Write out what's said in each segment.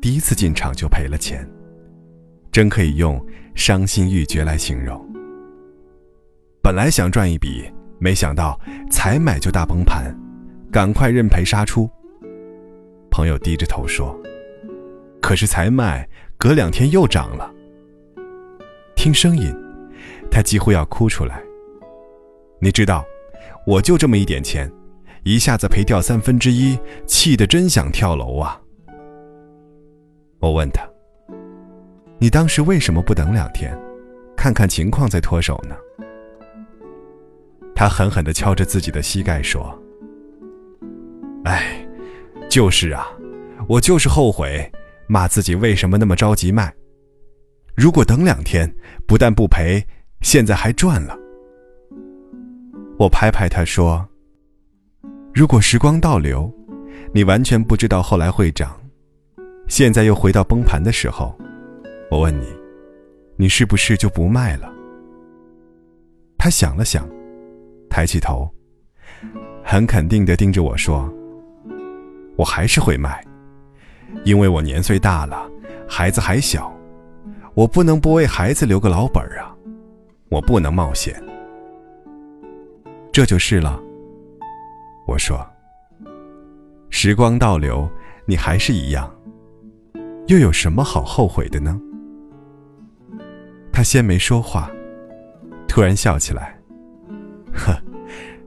第一次进场就赔了钱，真可以用伤心欲绝来形容。本来想赚一笔，没想到才买就大崩盘，赶快认赔杀出。朋友低着头说：“可是才卖，隔两天又涨了。”听声音，他几乎要哭出来。你知道，我就这么一点钱，一下子赔掉三分之一，气得真想跳楼啊！我问他：“你当时为什么不等两天，看看情况再脱手呢？”他狠狠地敲着自己的膝盖说：“哎，就是啊，我就是后悔，骂自己为什么那么着急卖。如果等两天，不但不赔，现在还赚了。”我拍拍他说：“如果时光倒流，你完全不知道后来会涨。”现在又回到崩盘的时候，我问你，你是不是就不卖了？他想了想，抬起头，很肯定地盯着我说：“我还是会卖，因为我年岁大了，孩子还小，我不能不为孩子留个老本儿啊，我不能冒险。”这就是了。我说：“时光倒流，你还是一样。”又有什么好后悔的呢？他先没说话，突然笑起来，呵，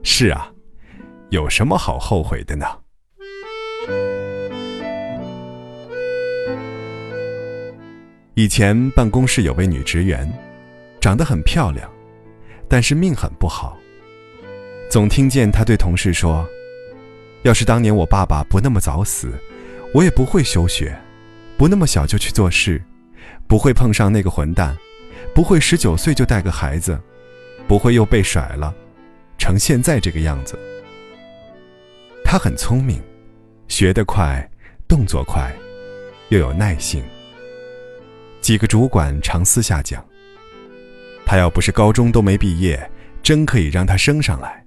是啊，有什么好后悔的呢？以前办公室有位女职员，长得很漂亮，但是命很不好。总听见她对同事说：“要是当年我爸爸不那么早死，我也不会休学。”不那么小就去做事，不会碰上那个混蛋，不会十九岁就带个孩子，不会又被甩了，成现在这个样子。他很聪明，学得快，动作快，又有耐性。几个主管常私下讲，他要不是高中都没毕业，真可以让他升上来。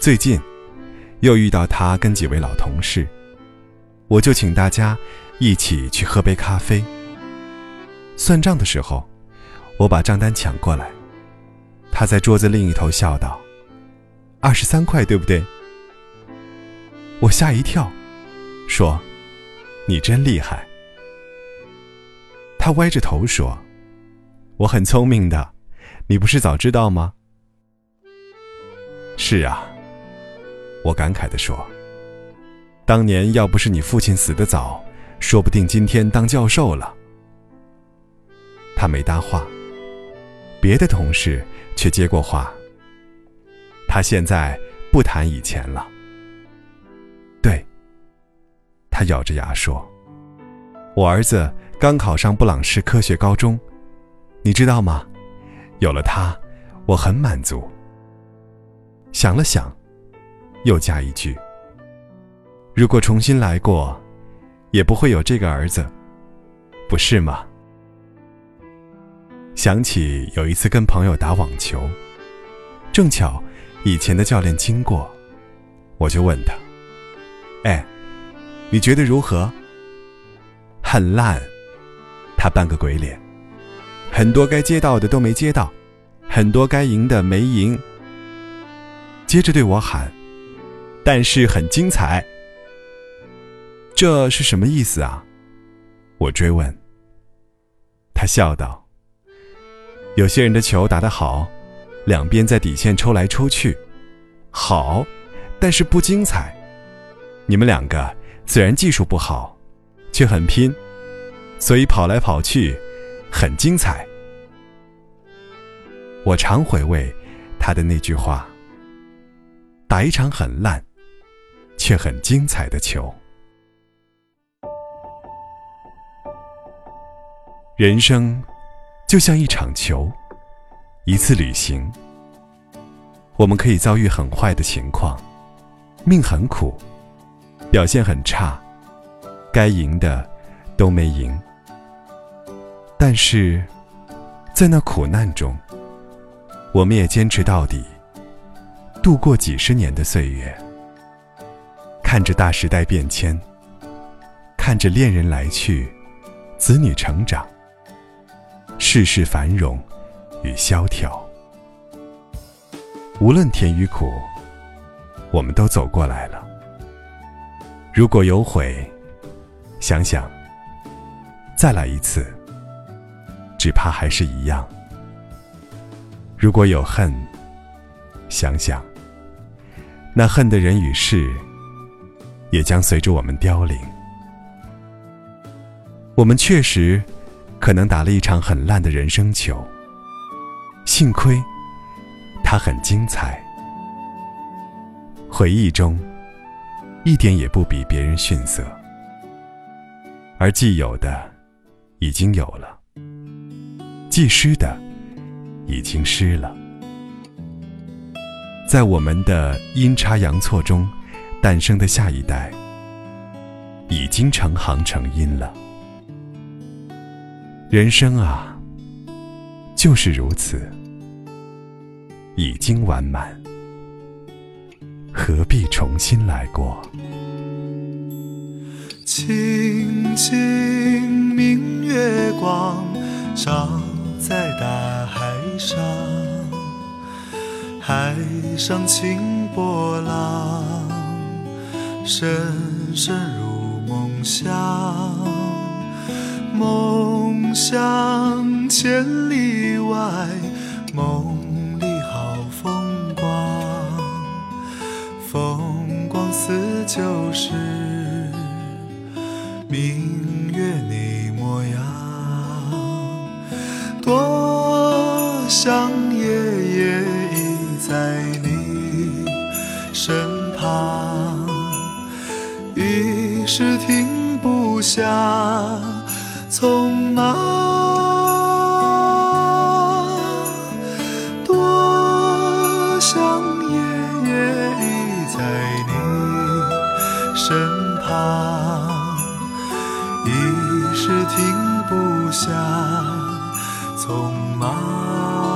最近，又遇到他跟几位老同事。我就请大家一起去喝杯咖啡。算账的时候，我把账单抢过来，他在桌子另一头笑道：“二十三块，对不对？”我吓一跳，说：“你真厉害。”他歪着头说：“我很聪明的，你不是早知道吗？”是啊，我感慨地说。当年要不是你父亲死得早，说不定今天当教授了。他没搭话，别的同事却接过话。他现在不谈以前了。对，他咬着牙说：“我儿子刚考上布朗市科学高中，你知道吗？有了他，我很满足。”想了想，又加一句。如果重新来过，也不会有这个儿子，不是吗？想起有一次跟朋友打网球，正巧以前的教练经过，我就问他：“哎，你觉得如何？”很烂，他扮个鬼脸。很多该接到的都没接到，很多该赢的没赢。接着对我喊：“但是很精彩。”这是什么意思啊？我追问。他笑道：“有些人的球打得好，两边在底线抽来抽去，好，但是不精彩。你们两个虽然技术不好，却很拼，所以跑来跑去，很精彩。”我常回味他的那句话：“打一场很烂，却很精彩的球。”人生就像一场球，一次旅行。我们可以遭遇很坏的情况，命很苦，表现很差，该赢的都没赢。但是，在那苦难中，我们也坚持到底，度过几十年的岁月，看着大时代变迁，看着恋人来去，子女成长，世事繁荣与萧条。无论甜与苦，我们都走过来了。如果有悔，想想，再来一次，只怕还是一样；如果有恨，想想，那恨的人与事，也将随着我们凋零。我们确实可能打了一场很烂的人生球，幸亏。它很精彩，回忆中一点也不比别人逊色，而既有的已经有了，既失的已经失了，在我们的阴差阳错中诞生的下一代，已经成行成因了。人生啊，就是如此。已经完满，何必重新来过？清清明月光，照在大海上，海上清波浪，深深入梦乡，梦乡千里外，梦。里好风光，风光似旧时明月你模样，多想夜夜依在你身旁，一时停不下匆忙，多想夜夜依在你身旁，一时停不下，匆忙。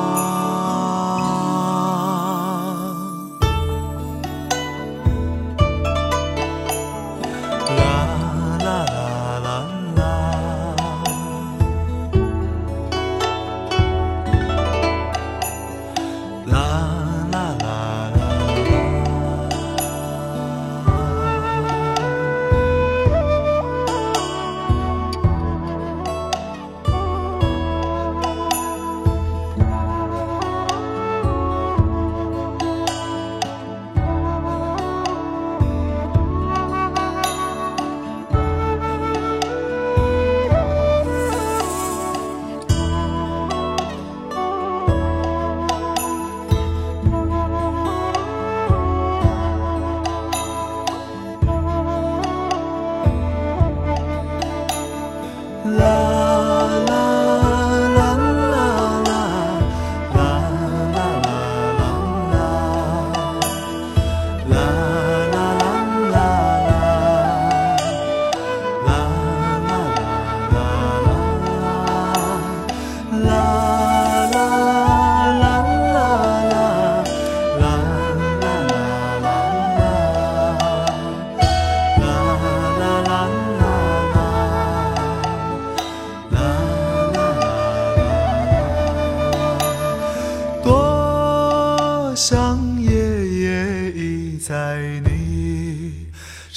love.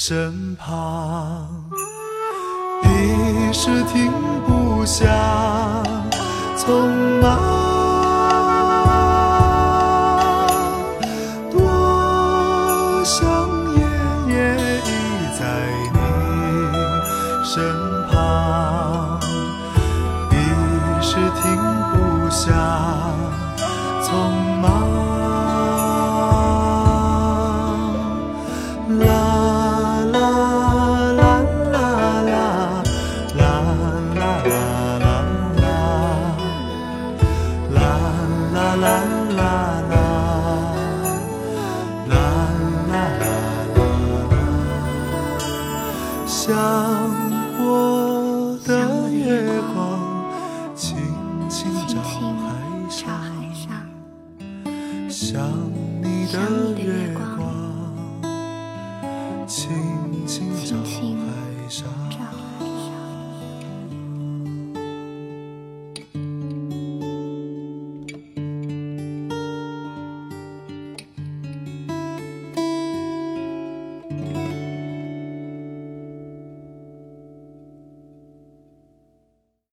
身旁，一时停不下匆忙，啦啦啦啦啦啦。想我的月光轻轻照海上。想你的月光轻轻照